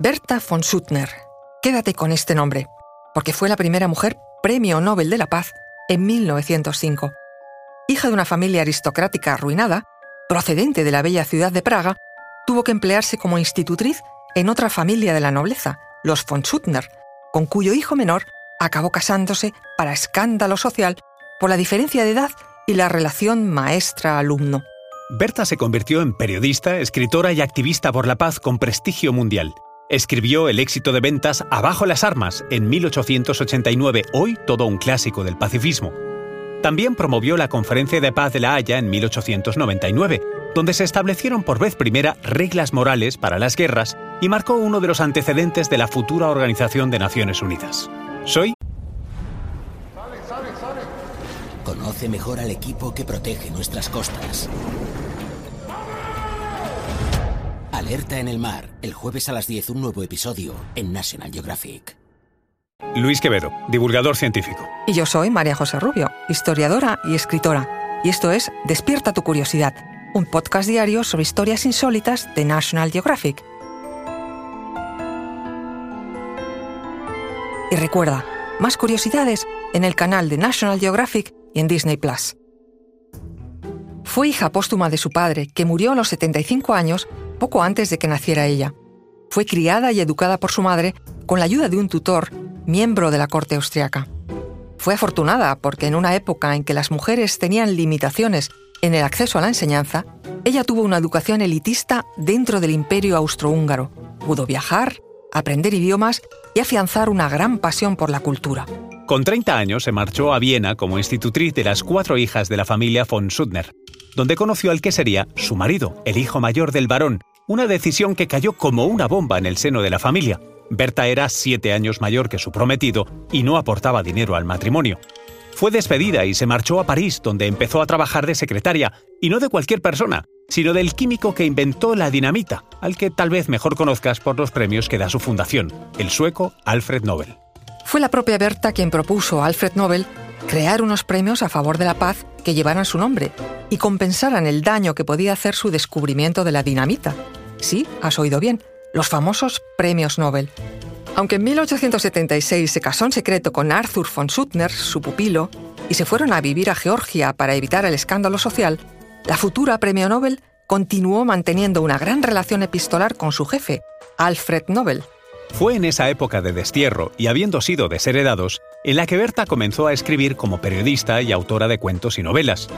Berta von Suttner. Quédate con este nombre, porque fue la primera mujer Premio Nobel de la Paz en 1905. Hija de una familia aristocrática arruinada, procedente de la bella ciudad de Praga, tuvo que emplearse como institutriz en otra familia de la nobleza, los von Suttner, con cuyo hijo menor acabó casándose para escándalo social por la diferencia de edad y la relación maestra-alumno. Berta se convirtió en periodista, escritora y activista por la paz con prestigio mundial. Escribió el éxito de ventas Abajo las armas en 1889, hoy todo un clásico del pacifismo. También promovió la Conferencia de Paz de la Haya en 1899, donde se establecieron por vez primera reglas morales para las guerras y marcó uno de los antecedentes de la futura Organización de Naciones Unidas. Soy... Conoce mejor al equipo que protege nuestras costas. Alerta en el mar, el jueves a las 10 un nuevo episodio en National Geographic. Luis Quevedo, divulgador científico. Y yo soy María José Rubio, historiadora y escritora. Y esto es Despierta tu curiosidad, un podcast diario sobre historias insólitas de National Geographic. Y recuerda, más curiosidades en el canal de National Geographic y en Disney Plus. Fue hija póstuma de su padre, que murió a los 75 años, poco antes de que naciera ella. Fue criada y educada por su madre con la ayuda de un tutor, miembro de la corte austriaca. Fue afortunada porque en una época en que las mujeres tenían limitaciones en el acceso a la enseñanza, ella tuvo una educación elitista dentro del imperio austrohúngaro. Pudo viajar, aprender idiomas y afianzar una gran pasión por la cultura. Con 30 años se marchó a Viena como institutriz de las cuatro hijas de la familia von Suttner, donde conoció al que sería su marido, el hijo mayor del varón, una decisión que cayó como una bomba en el seno de la familia. Berta era siete años mayor que su prometido y no aportaba dinero al matrimonio. Fue despedida y se marchó a París, donde empezó a trabajar de secretaria, y no de cualquier persona, sino del químico que inventó la dinamita, al que tal vez mejor conozcas por los premios que da su fundación, el sueco Alfred Nobel. Fue la propia Berta quien propuso a Alfred Nobel crear unos premios a favor de la paz que llevaran su nombre y compensaran el daño que podía hacer su descubrimiento de la dinamita. Sí, has oído bien, los famosos premios Nobel. Aunque en 1876 se casó en secreto con Arthur von Suttner, su pupilo, y se fueron a vivir a Georgia para evitar el escándalo social, la futura premio Nobel continuó manteniendo una gran relación epistolar con su jefe, Alfred Nobel. Fue en esa época de destierro y habiendo sido desheredados, en la que Berta comenzó a escribir como periodista y autora de cuentos y novelas.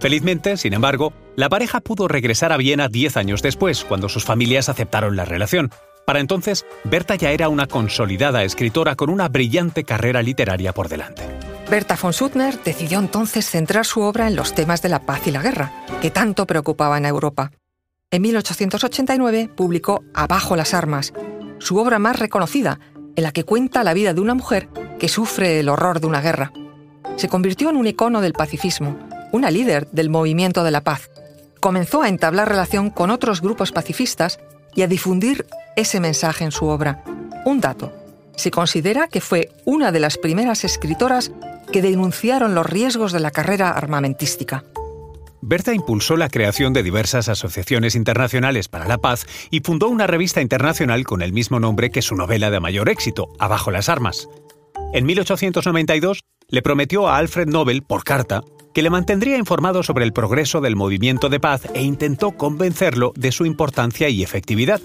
Felizmente, sin embargo, la pareja pudo regresar a Viena diez años después, cuando sus familias aceptaron la relación. Para entonces, Berta ya era una consolidada escritora con una brillante carrera literaria por delante. Berta von Suttner decidió entonces centrar su obra en los temas de la paz y la guerra, que tanto preocupaban a Europa. En 1889 publicó Abajo las armas, su obra más reconocida, en la que cuenta la vida de una mujer que sufre el horror de una guerra. Se convirtió en un icono del pacifismo, una líder del movimiento de la paz. Comenzó a entablar relación con otros grupos pacifistas y a difundir ese mensaje en su obra. Un dato. Se considera que fue una de las primeras escritoras que denunciaron los riesgos de la carrera armamentística. Berta impulsó la creación de diversas asociaciones internacionales para la paz y fundó una revista internacional con el mismo nombre que su novela de mayor éxito, Abajo las armas. En 1892 le prometió a Alfred Nobel, por carta, que le mantendría informado sobre el progreso del movimiento de paz e intentó convencerlo de su importancia y efectividad.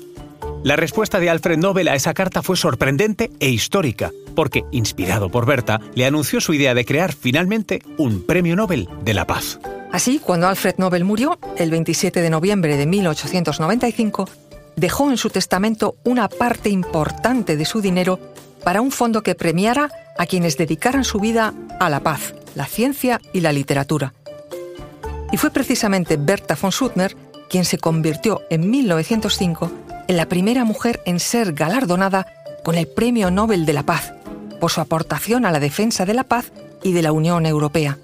La respuesta de Alfred Nobel a esa carta fue sorprendente e histórica, porque, inspirado por Berta, le anunció su idea de crear finalmente un Premio Nobel de la Paz. Así, cuando Alfred Nobel murió, el 27 de noviembre de 1895, dejó en su testamento una parte importante de su dinero para un fondo que premiara a quienes dedicaran su vida a la paz, la ciencia y la literatura. Y fue precisamente Berta von Suttner quien se convirtió en 1905 en la primera mujer en ser galardonada con el Premio Nobel de la Paz por su aportación a la defensa de la paz y de la Unión Europea.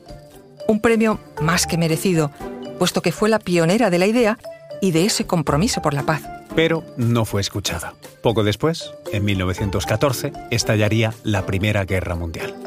Un premio más que merecido, puesto que fue la pionera de la idea y de ese compromiso por la paz. Pero no fue escuchada. Poco después, en 1914, estallaría la Primera Guerra Mundial.